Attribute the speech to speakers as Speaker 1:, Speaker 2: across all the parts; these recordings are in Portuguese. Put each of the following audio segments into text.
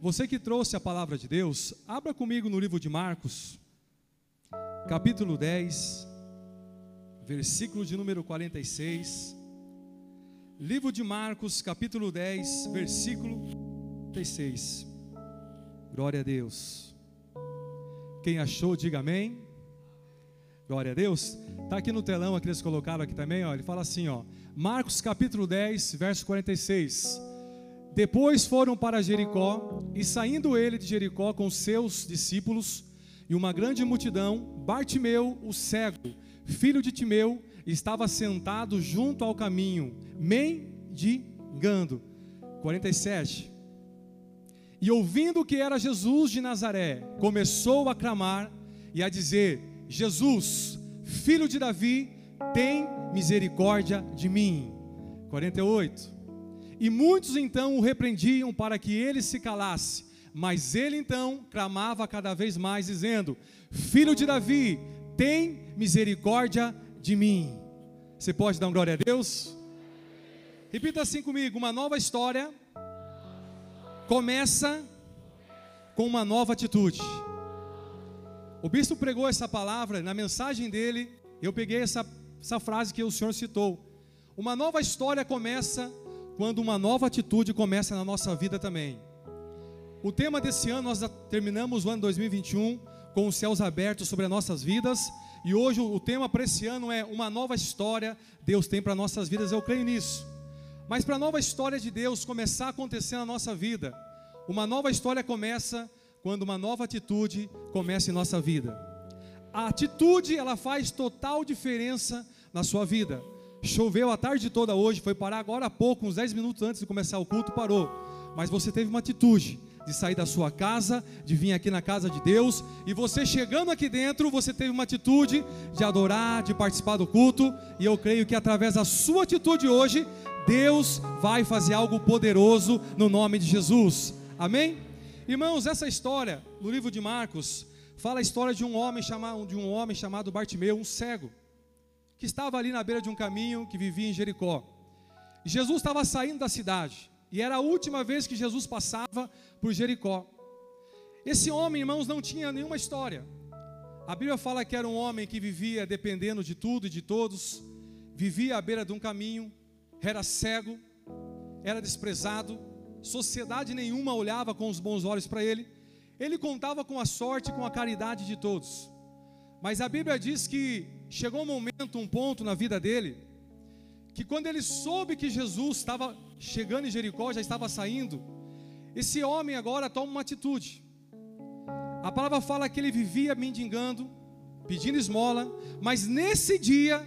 Speaker 1: Você que trouxe a palavra de Deus, abra comigo no livro de Marcos, capítulo 10, versículo de número 46. Livro de Marcos, capítulo 10, versículo 46. Glória a Deus. Quem achou, diga amém. Glória a Deus. Está aqui no telão, aqui eles colocaram aqui também, ó. Ele fala assim, ó. Marcos capítulo 10, verso 46. Depois foram para Jericó, e saindo ele de Jericó com seus discípulos e uma grande multidão, Bartimeu, o cego, filho de Timeu, estava sentado junto ao caminho, mendigando. 47. E ouvindo que era Jesus de Nazaré, começou a clamar e a dizer: Jesus, filho de Davi, tem misericórdia de mim. 48. E muitos então o repreendiam para que ele se calasse, mas ele então clamava cada vez mais, dizendo: Filho de Davi, tem misericórdia de mim. Você pode dar glória a Deus? Repita assim comigo: uma nova história começa com uma nova atitude. O bispo pregou essa palavra na mensagem dele. Eu peguei essa, essa frase que o senhor citou. Uma nova história começa quando uma nova atitude começa na nossa vida também. O tema desse ano, nós terminamos o ano 2021 com os céus abertos sobre as nossas vidas. E hoje o tema para esse ano é uma nova história Deus tem para nossas vidas. Eu creio nisso. Mas para a nova história de Deus começar a acontecer na nossa vida, uma nova história começa quando uma nova atitude começa em nossa vida. A atitude, ela faz total diferença na sua vida. Choveu a tarde toda hoje, foi parar agora há pouco, uns 10 minutos antes de começar o culto, parou. Mas você teve uma atitude de sair da sua casa, de vir aqui na casa de Deus, e você chegando aqui dentro, você teve uma atitude de adorar, de participar do culto, e eu creio que através da sua atitude hoje, Deus vai fazer algo poderoso no nome de Jesus. Amém? Irmãos, essa história no livro de Marcos fala a história de um homem chamado de um homem chamado Bartimeu, um cego, que estava ali na beira de um caminho que vivia em Jericó. Jesus estava saindo da cidade e era a última vez que Jesus passava por Jericó. Esse homem, irmãos, não tinha nenhuma história. A Bíblia fala que era um homem que vivia dependendo de tudo e de todos, vivia à beira de um caminho, era cego, era desprezado, sociedade nenhuma olhava com os bons olhos para ele. Ele contava com a sorte e com a caridade de todos. Mas a Bíblia diz que chegou um momento, um ponto na vida dele, que quando ele soube que Jesus estava chegando em Jericó, já estava saindo, esse homem agora toma uma atitude. A palavra fala que ele vivia mendigando, pedindo esmola, mas nesse dia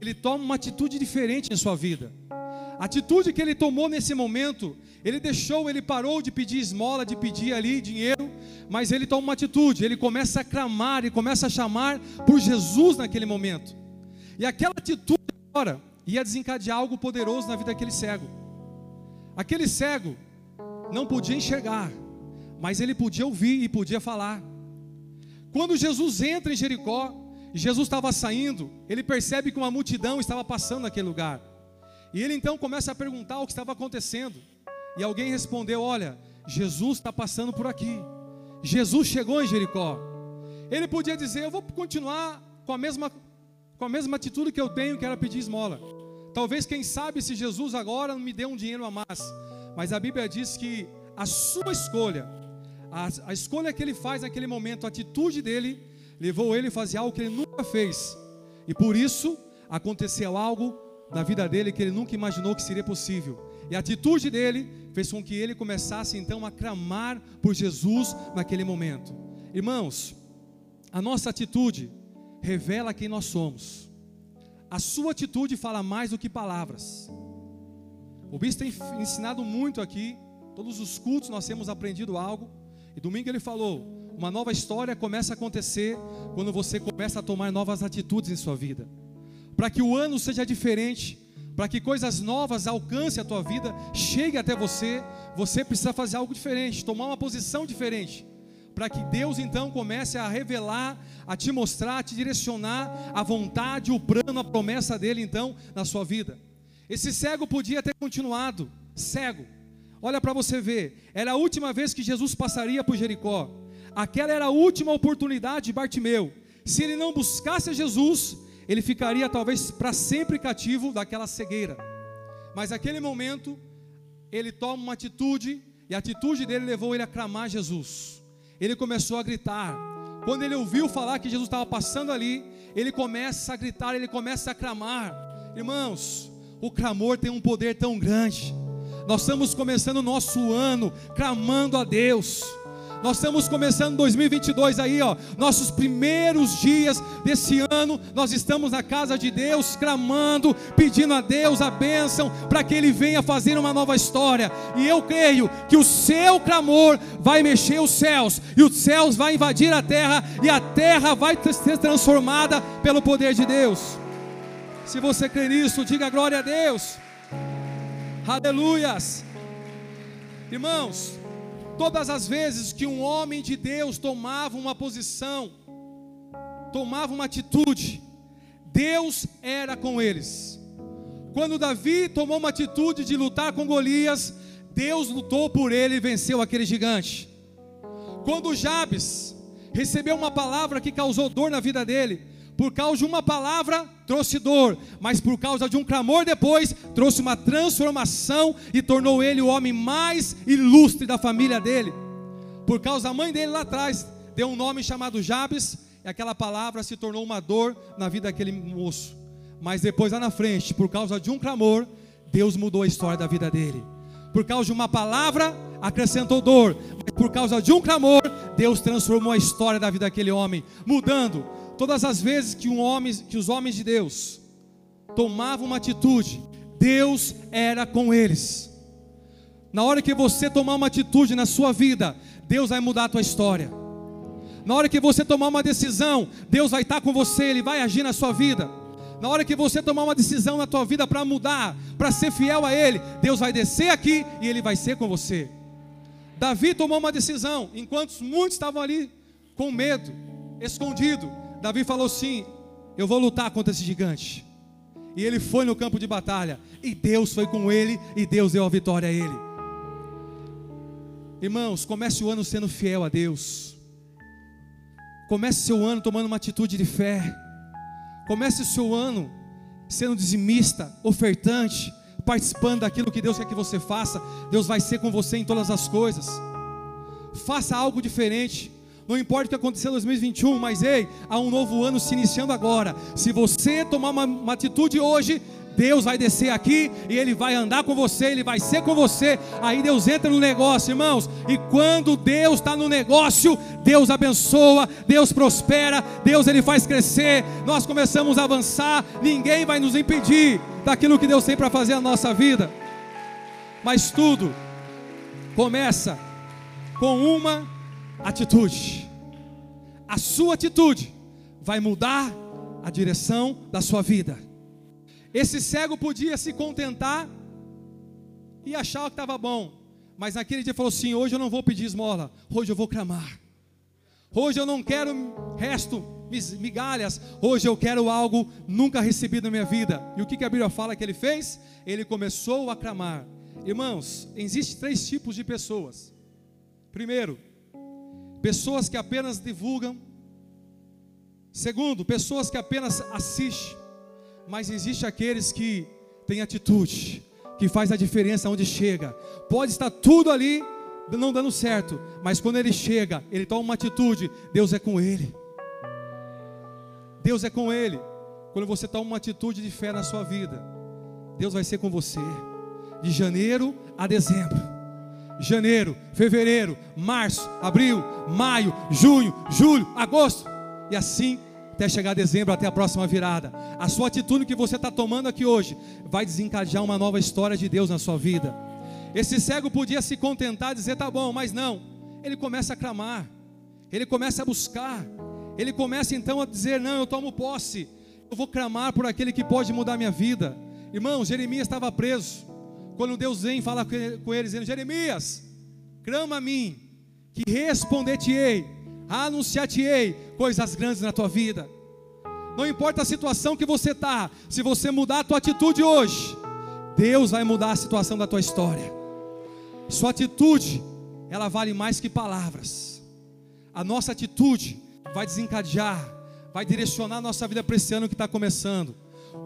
Speaker 1: ele toma uma atitude diferente em sua vida. A atitude que ele tomou nesse momento, ele deixou, ele parou de pedir esmola, de pedir ali dinheiro, mas ele toma uma atitude, ele começa a clamar e começa a chamar por Jesus naquele momento. E aquela atitude agora ia desencadear algo poderoso na vida daquele cego. Aquele cego não podia enxergar, mas ele podia ouvir e podia falar. Quando Jesus entra em Jericó, Jesus estava saindo, ele percebe que uma multidão estava passando naquele lugar. E ele então começa a perguntar o que estava acontecendo. E alguém respondeu: Olha, Jesus está passando por aqui. Jesus chegou em Jericó. Ele podia dizer: Eu vou continuar com a mesma, com a mesma atitude que eu tenho, que era pedir esmola. Talvez, quem sabe, se Jesus agora me dê um dinheiro a mais. Mas a Bíblia diz que a sua escolha, a, a escolha que ele faz naquele momento, a atitude dele, levou ele a fazer algo que ele nunca fez. E por isso aconteceu algo na vida dele que ele nunca imaginou que seria possível. E a atitude dele fez com que ele começasse então a clamar por Jesus naquele momento. Irmãos, a nossa atitude revela quem nós somos. A sua atitude fala mais do que palavras. O bispo tem ensinado muito aqui. Todos os cultos nós temos aprendido algo. E domingo ele falou: uma nova história começa a acontecer quando você começa a tomar novas atitudes em sua vida para que o ano seja diferente, para que coisas novas alcancem a tua vida, chegue até você, você precisa fazer algo diferente, tomar uma posição diferente, para que Deus então comece a revelar, a te mostrar, a te direcionar a vontade, o plano, a promessa dele então na sua vida. Esse cego podia ter continuado cego. Olha para você ver, era a última vez que Jesus passaria por Jericó. Aquela era a última oportunidade de Bartimeu. Se ele não buscasse Jesus, ele ficaria talvez para sempre cativo daquela cegueira. Mas naquele momento, ele toma uma atitude, e a atitude dele levou ele a clamar Jesus. Ele começou a gritar. Quando ele ouviu falar que Jesus estava passando ali, ele começa a gritar, ele começa a clamar. Irmãos, o clamor tem um poder tão grande. Nós estamos começando o nosso ano clamando a Deus. Nós estamos começando 2022 aí, ó, nossos primeiros dias desse ano, nós estamos na casa de Deus clamando, pedindo a Deus a bênção para que ele venha fazer uma nova história. E eu creio que o seu clamor vai mexer os céus, e os céus vai invadir a terra e a terra vai ser transformada pelo poder de Deus. Se você crê nisso, diga glória a Deus. Aleluias. Irmãos, Todas as vezes que um homem de Deus tomava uma posição, tomava uma atitude, Deus era com eles. Quando Davi tomou uma atitude de lutar com Golias, Deus lutou por ele e venceu aquele gigante. Quando Jabes recebeu uma palavra que causou dor na vida dele, por causa de uma palavra trouxe dor, mas por causa de um clamor depois trouxe uma transformação e tornou ele o homem mais ilustre da família dele. Por causa da mãe dele lá atrás, deu um nome chamado Jabes, e aquela palavra se tornou uma dor na vida daquele moço. Mas depois lá na frente, por causa de um clamor, Deus mudou a história da vida dele. Por causa de uma palavra, acrescentou dor, mas por causa de um clamor, Deus transformou a história da vida daquele homem, mudando Todas as vezes que, um homem, que os homens de Deus tomavam uma atitude, Deus era com eles. Na hora que você tomar uma atitude na sua vida, Deus vai mudar a tua história. Na hora que você tomar uma decisão, Deus vai estar com você, Ele vai agir na sua vida. Na hora que você tomar uma decisão na tua vida para mudar, para ser fiel a Ele, Deus vai descer aqui e Ele vai ser com você. Davi tomou uma decisão, enquanto muitos estavam ali com medo, escondido. Davi falou sim: Eu vou lutar contra esse gigante. E ele foi no campo de batalha. E Deus foi com ele. E Deus deu a vitória a ele. Irmãos, comece o ano sendo fiel a Deus. Comece seu ano tomando uma atitude de fé. Comece o seu ano sendo dizimista, ofertante, participando daquilo que Deus quer que você faça. Deus vai ser com você em todas as coisas. Faça algo diferente. Não importa o que aconteceu em 2021, mas ei, há um novo ano se iniciando agora. Se você tomar uma, uma atitude hoje, Deus vai descer aqui e Ele vai andar com você, Ele vai ser com você. Aí Deus entra no negócio, irmãos. E quando Deus está no negócio, Deus abençoa, Deus prospera, Deus Ele faz crescer. Nós começamos a avançar, ninguém vai nos impedir daquilo que Deus tem para fazer na nossa vida. Mas tudo começa com uma atitude. A sua atitude vai mudar a direção da sua vida. Esse cego podia se contentar e achar que estava bom, mas naquele dia falou assim: hoje eu não vou pedir esmola, hoje eu vou clamar. Hoje eu não quero resto, migalhas, hoje eu quero algo nunca recebido na minha vida. E o que a Bíblia fala que ele fez? Ele começou a clamar. Irmãos, existem três tipos de pessoas. Primeiro, pessoas que apenas divulgam. Segundo, pessoas que apenas assistem. Mas existe aqueles que têm atitude, que faz a diferença onde chega. Pode estar tudo ali não dando certo, mas quando ele chega, ele toma uma atitude, Deus é com ele. Deus é com ele. Quando você toma uma atitude de fé na sua vida, Deus vai ser com você. De janeiro a dezembro janeiro, fevereiro, março, abril, maio, junho, julho, agosto, e assim até chegar dezembro, até a próxima virada. A sua atitude que você está tomando aqui hoje vai desencadear uma nova história de Deus na sua vida. Esse cego podia se contentar e dizer: tá bom, mas não. Ele começa a clamar, ele começa a buscar, ele começa então a dizer: não, eu tomo posse, eu vou clamar por aquele que pode mudar minha vida. Irmão, Jeremias estava preso. Quando Deus vem falar com ele, dizendo: Jeremias, clama a mim, que responder-te-ei, anunciar-te-ei coisas grandes na tua vida. Não importa a situação que você está, se você mudar a tua atitude hoje, Deus vai mudar a situação da tua história. Sua atitude, ela vale mais que palavras. A nossa atitude vai desencadear, vai direcionar a nossa vida para esse ano que está começando.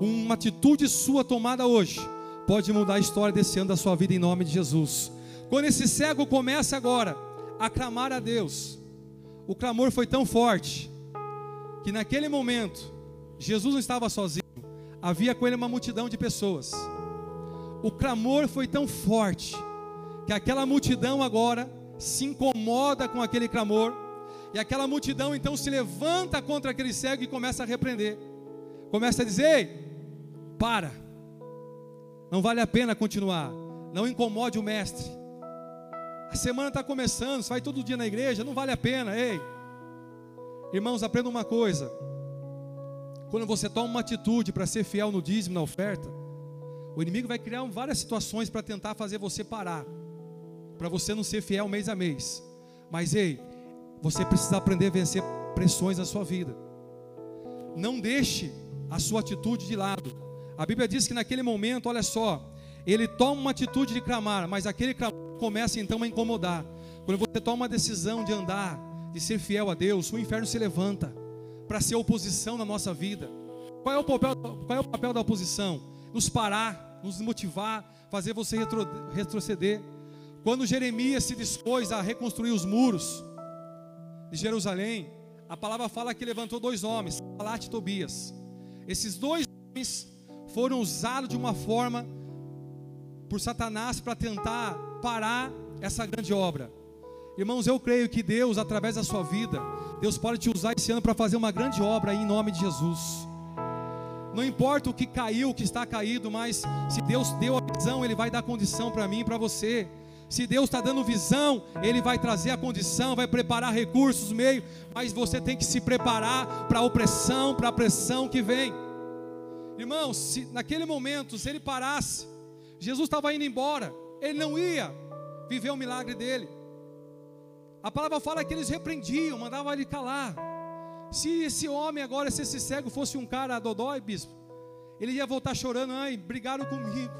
Speaker 1: Uma atitude sua tomada hoje pode mudar a história desse ano da sua vida em nome de Jesus. Quando esse cego começa agora a clamar a Deus, o clamor foi tão forte que naquele momento Jesus não estava sozinho, havia com ele uma multidão de pessoas. O clamor foi tão forte que aquela multidão agora se incomoda com aquele clamor, e aquela multidão então se levanta contra aquele cego e começa a repreender. Começa a dizer: Ei, para, não vale a pena continuar, não incomode o mestre. A semana está começando, você vai todo dia na igreja, não vale a pena, ei. Irmãos, aprenda uma coisa: quando você toma uma atitude para ser fiel no dízimo, na oferta, o inimigo vai criar várias situações para tentar fazer você parar, para você não ser fiel mês a mês. Mas ei, você precisa aprender a vencer pressões na sua vida. Não deixe a sua atitude de lado. A Bíblia diz que naquele momento, olha só, ele toma uma atitude de clamar, mas aquele clamor começa então a incomodar. Quando você toma uma decisão de andar, de ser fiel a Deus, o inferno se levanta para ser oposição na nossa vida. Qual é o papel, qual é o papel da oposição? Nos parar, nos motivar, fazer você retro, retroceder. Quando Jeremias se dispôs a reconstruir os muros de Jerusalém, a palavra fala que levantou dois homens, Salat e Tobias. Esses dois homens foram usados de uma forma por Satanás para tentar parar essa grande obra. Irmãos, eu creio que Deus, através da sua vida, Deus pode te usar esse ano para fazer uma grande obra aí em nome de Jesus. Não importa o que caiu, o que está caído, mas se Deus deu a visão, Ele vai dar condição para mim e para você. Se Deus está dando visão, Ele vai trazer a condição, vai preparar recursos, meio, mas você tem que se preparar para a opressão, para a pressão que vem. Irmãos, se naquele momento, se ele parasse, Jesus estava indo embora, ele não ia viver o milagre dele. A palavra fala que eles repreendiam, mandavam ele calar. Se esse homem agora, se esse cego fosse um cara dodói, bispo, ele ia voltar chorando, ai, brigaram comigo.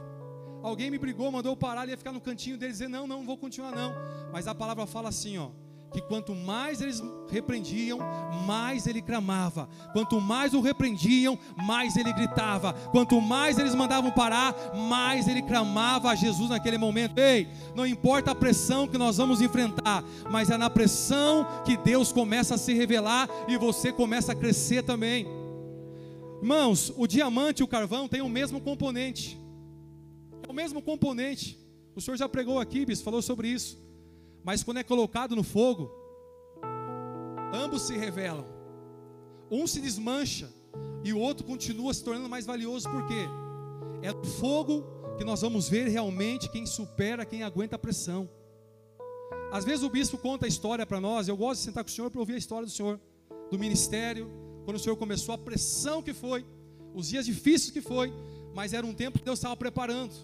Speaker 1: Alguém me brigou, mandou eu parar, ele ia ficar no cantinho dele dizer, não, não, não vou continuar não. Mas a palavra fala assim, ó, que quanto mais eles repreendiam, mais ele clamava. Quanto mais o repreendiam, mais ele gritava. Quanto mais eles mandavam parar, mais ele clamava a Jesus naquele momento. Ei, não importa a pressão que nós vamos enfrentar, mas é na pressão que Deus começa a se revelar e você começa a crescer também. Irmãos, o diamante e o carvão têm o mesmo componente. É o mesmo componente. O senhor já pregou aqui, bis, falou sobre isso. Mas quando é colocado no fogo, ambos se revelam. Um se desmancha e o outro continua se tornando mais valioso, por quê? É no fogo que nós vamos ver realmente quem supera, quem aguenta a pressão. Às vezes o bispo conta a história para nós, eu gosto de sentar com o senhor para ouvir a história do senhor, do ministério, quando o senhor começou, a pressão que foi, os dias difíceis que foi, mas era um tempo que Deus estava preparando.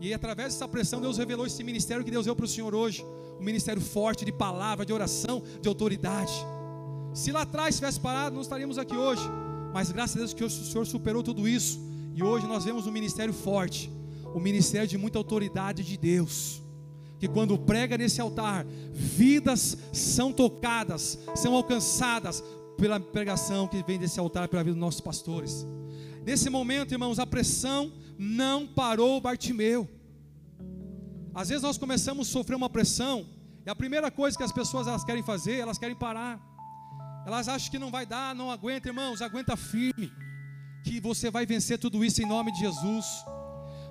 Speaker 1: E através dessa pressão, Deus revelou esse ministério que Deus deu para o Senhor hoje um ministério forte de palavra, de oração, de autoridade. Se lá atrás tivesse parado, não estaríamos aqui hoje. Mas graças a Deus que o Senhor superou tudo isso. E hoje nós vemos um ministério forte, um ministério de muita autoridade de Deus. Que quando prega nesse altar, vidas são tocadas, são alcançadas pela pregação que vem desse altar, pela vida dos nossos pastores. Nesse momento, irmãos, a pressão não parou Bartimeu. Às vezes nós começamos a sofrer uma pressão, e a primeira coisa que as pessoas elas querem fazer, elas querem parar. Elas acham que não vai dar, não aguenta, irmãos, aguenta firme, que você vai vencer tudo isso em nome de Jesus.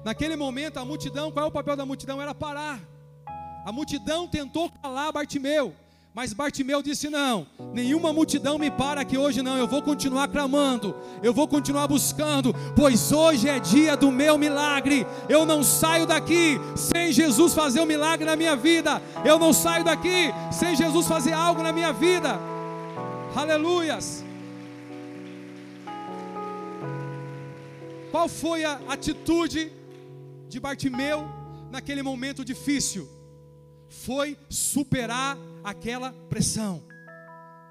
Speaker 1: Naquele momento, a multidão, qual é o papel da multidão? Era parar. A multidão tentou calar Bartimeu, mas Bartimeu disse: Não, nenhuma multidão me para aqui hoje, não. Eu vou continuar clamando, eu vou continuar buscando, pois hoje é dia do meu milagre. Eu não saio daqui sem Jesus fazer um milagre na minha vida. Eu não saio daqui sem Jesus fazer algo na minha vida. Aleluias. Qual foi a atitude de Bartimeu naquele momento difícil? Foi superar aquela pressão.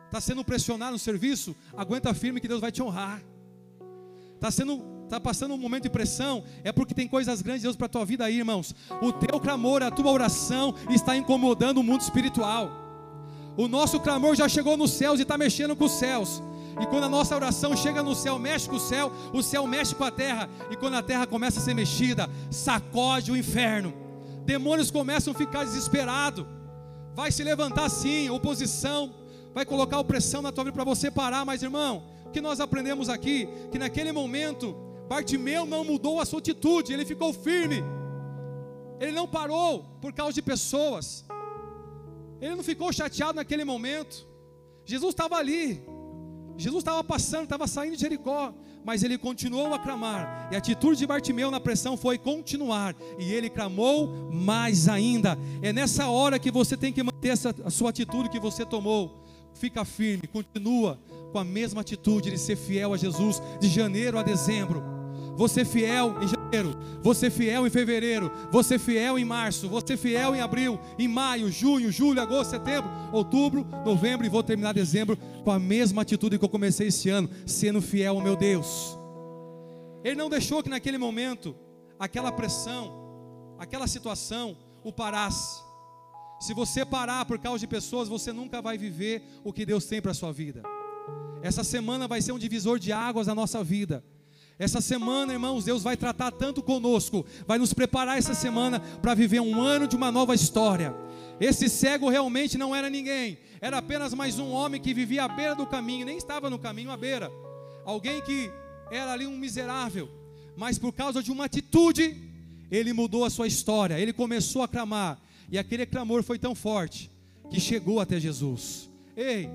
Speaker 1: Está sendo pressionado no serviço? Aguenta firme que Deus vai te honrar. Está sendo está passando um momento de pressão, é porque tem coisas grandes de Deus para a tua vida aí, irmãos. O teu clamor, a tua oração está incomodando o mundo espiritual. O nosso clamor já chegou nos céus e está mexendo com os céus. E quando a nossa oração chega no céu, mexe com o céu, o céu mexe com a terra. E quando a terra começa a ser mexida, sacode o inferno. Demônios começam a ficar desesperados. Vai se levantar sim, oposição, vai colocar opressão na tua vida para você parar, mas irmão, o que nós aprendemos aqui? Que naquele momento, Bartimeu não mudou a sua atitude, ele ficou firme, ele não parou por causa de pessoas, ele não ficou chateado naquele momento. Jesus estava ali, Jesus estava passando, estava saindo de Jericó, mas ele continuou a clamar, e a atitude de Bartimeu na pressão foi continuar, e ele clamou mais ainda. É nessa hora que você tem que manter essa, a sua atitude que você tomou. Fica firme, continua com a mesma atitude de ser fiel a Jesus de janeiro a dezembro. Você fiel em janeiro, você fiel em fevereiro, você fiel em março, você fiel em abril, em maio, junho, julho, agosto, setembro, outubro, novembro e vou terminar dezembro com a mesma atitude que eu comecei esse ano, sendo fiel ao meu Deus. Ele não deixou que naquele momento aquela pressão, aquela situação o parasse. Se você parar por causa de pessoas, você nunca vai viver o que Deus tem para a sua vida. Essa semana vai ser um divisor de águas na nossa vida. Essa semana, irmãos, Deus vai tratar tanto conosco, vai nos preparar essa semana para viver um ano de uma nova história. Esse cego realmente não era ninguém, era apenas mais um homem que vivia à beira do caminho, nem estava no caminho à beira. Alguém que era ali um miserável, mas por causa de uma atitude, ele mudou a sua história, ele começou a clamar, e aquele clamor foi tão forte que chegou até Jesus. Ei,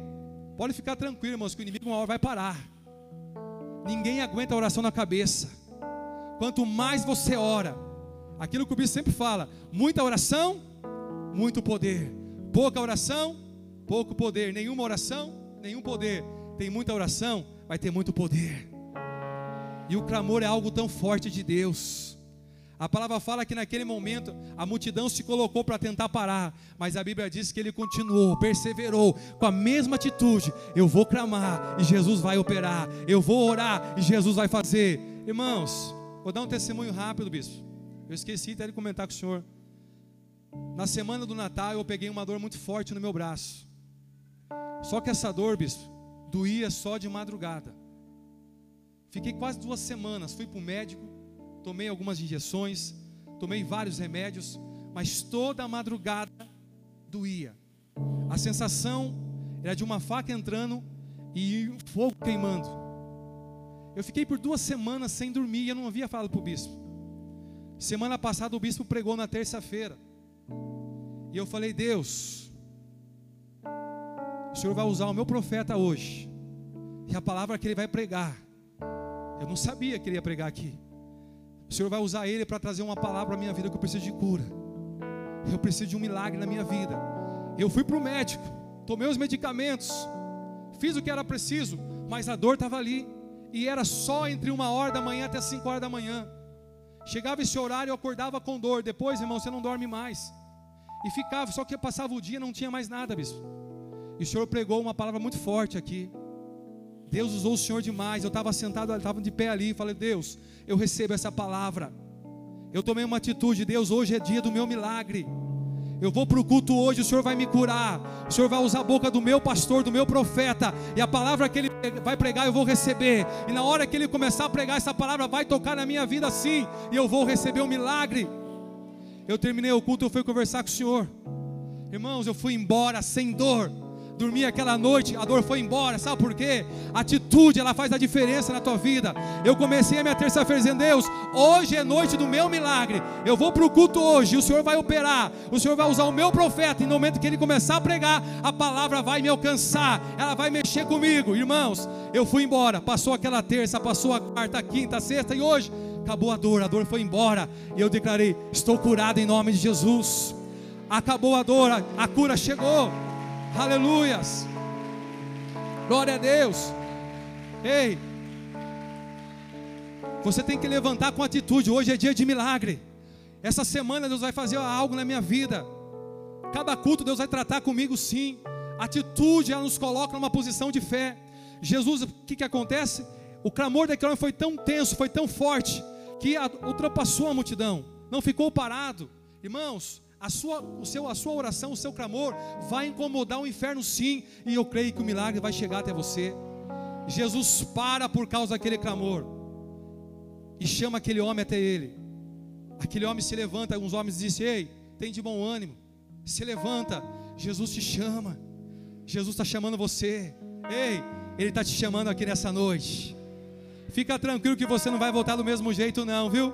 Speaker 1: pode ficar tranquilo, irmãos, que o inimigo uma hora vai parar. Ninguém aguenta a oração na cabeça. Quanto mais você ora, aquilo que o bispo sempre fala: muita oração, muito poder. Pouca oração, pouco poder. Nenhuma oração, nenhum poder. Tem muita oração, vai ter muito poder. E o clamor é algo tão forte de Deus. A palavra fala que naquele momento a multidão se colocou para tentar parar, mas a Bíblia diz que ele continuou, perseverou com a mesma atitude. Eu vou clamar e Jesus vai operar. Eu vou orar e Jesus vai fazer. Irmãos, vou dar um testemunho rápido, bispo. Eu esqueci até de comentar com o senhor. Na semana do Natal eu peguei uma dor muito forte no meu braço. Só que essa dor, bispo, doía só de madrugada. Fiquei quase duas semanas, fui para o médico tomei algumas injeções, tomei vários remédios, mas toda a madrugada doía. A sensação era de uma faca entrando e um fogo queimando. Eu fiquei por duas semanas sem dormir e eu não havia falado para o bispo. Semana passada o bispo pregou na terça-feira. E eu falei, Deus, o Senhor vai usar o meu profeta hoje. E a palavra que ele vai pregar. Eu não sabia que ele ia pregar aqui. O Senhor vai usar ele para trazer uma palavra a minha vida que eu preciso de cura. Eu preciso de um milagre na minha vida. Eu fui para o médico, tomei os medicamentos, fiz o que era preciso, mas a dor estava ali. E era só entre uma hora da manhã até cinco horas da manhã. Chegava esse horário, eu acordava com dor. Depois, irmão, você não dorme mais. E ficava, só que passava o dia, não tinha mais nada, bispo. E o Senhor pregou uma palavra muito forte aqui. Deus usou o Senhor demais. Eu estava sentado, estava de pé ali. Falei, Deus, eu recebo essa palavra. Eu tomei uma atitude, Deus, hoje é dia do meu milagre. Eu vou para o culto hoje, o Senhor vai me curar. O Senhor vai usar a boca do meu pastor, do meu profeta. E a palavra que ele vai pregar, eu vou receber. E na hora que ele começar a pregar, essa palavra vai tocar na minha vida assim. E eu vou receber o um milagre. Eu terminei o culto, eu fui conversar com o Senhor. Irmãos, eu fui embora sem dor dormi aquela noite, a dor foi embora, sabe por quê? A atitude, ela faz a diferença na tua vida. Eu comecei a minha terça-feira dizendo: Deus, hoje é noite do meu milagre. Eu vou para o culto hoje, o Senhor vai operar, o Senhor vai usar o meu profeta. E no momento que ele começar a pregar, a palavra vai me alcançar, ela vai mexer comigo. Irmãos, eu fui embora, passou aquela terça, passou a quarta, a quinta, a sexta, e hoje acabou a dor, a dor foi embora. E eu declarei: Estou curado em nome de Jesus. Acabou a dor, a cura chegou. Aleluias. Glória a Deus. Ei, você tem que levantar com atitude. Hoje é dia de milagre. Essa semana Deus vai fazer algo na minha vida. Cada culto Deus vai tratar comigo sim. Atitude ela nos coloca numa posição de fé. Jesus, o que, que acontece? O clamor daquele homem foi tão tenso, foi tão forte, que ultrapassou a multidão, não ficou parado. Irmãos, a sua, o seu, a sua oração, o seu clamor vai incomodar o inferno sim, e eu creio que o milagre vai chegar até você. Jesus para por causa daquele clamor e chama aquele homem até ele. Aquele homem se levanta, alguns homens dizem: Ei, tem de bom ânimo, se levanta, Jesus te chama, Jesus está chamando você. Ei, Ele está te chamando aqui nessa noite. Fica tranquilo que você não vai voltar do mesmo jeito, não, viu?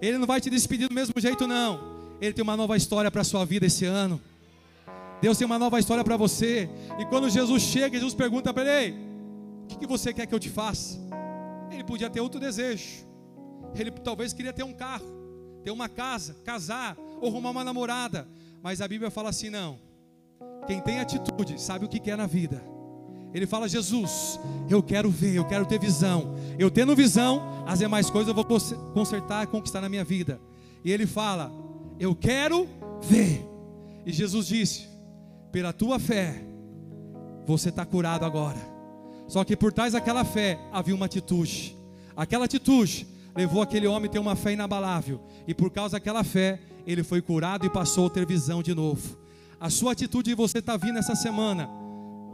Speaker 1: Ele não vai te despedir do mesmo jeito, não. Ele tem uma nova história para a sua vida esse ano. Deus tem uma nova história para você. E quando Jesus chega, Jesus pergunta para ele: O que, que você quer que eu te faça? Ele podia ter outro desejo. Ele talvez queria ter um carro, ter uma casa, casar ou arrumar uma namorada. Mas a Bíblia fala assim: não. Quem tem atitude sabe o que quer na vida. Ele fala: Jesus, eu quero ver, eu quero ter visão. Eu tendo visão, as demais coisas eu vou consertar, conquistar na minha vida. E ele fala: Eu quero ver. E Jesus disse: Pela tua fé, você está curado agora. Só que por trás daquela fé havia uma atitude. Aquela atitude levou aquele homem a ter uma fé inabalável. E por causa daquela fé, ele foi curado e passou a ter visão de novo. A sua atitude você está vindo essa semana.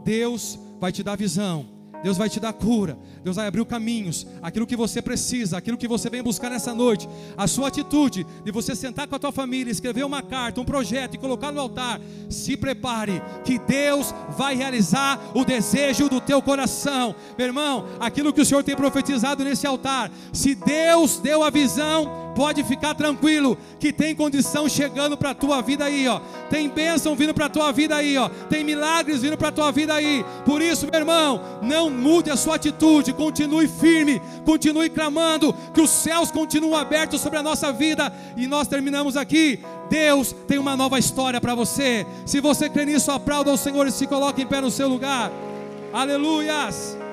Speaker 1: Deus vai te dar visão. Deus vai te dar cura, Deus vai abrir caminhos, aquilo que você precisa, aquilo que você vem buscar nessa noite, a sua atitude de você sentar com a tua família, escrever uma carta, um projeto e colocar no altar, se prepare, que Deus vai realizar o desejo do teu coração, meu irmão, aquilo que o Senhor tem profetizado nesse altar, se Deus deu a visão, pode ficar tranquilo que tem condição chegando para a tua vida aí, ó. Tem bênção vindo para a tua vida aí, ó. Tem milagres vindo para a tua vida aí. Por isso, meu irmão, não mude a sua atitude, continue firme, continue clamando que os céus continuam abertos sobre a nossa vida e nós terminamos aqui. Deus tem uma nova história para você. Se você crê nisso, aplauda o Senhor e se coloque em pé no seu lugar. Aleluias!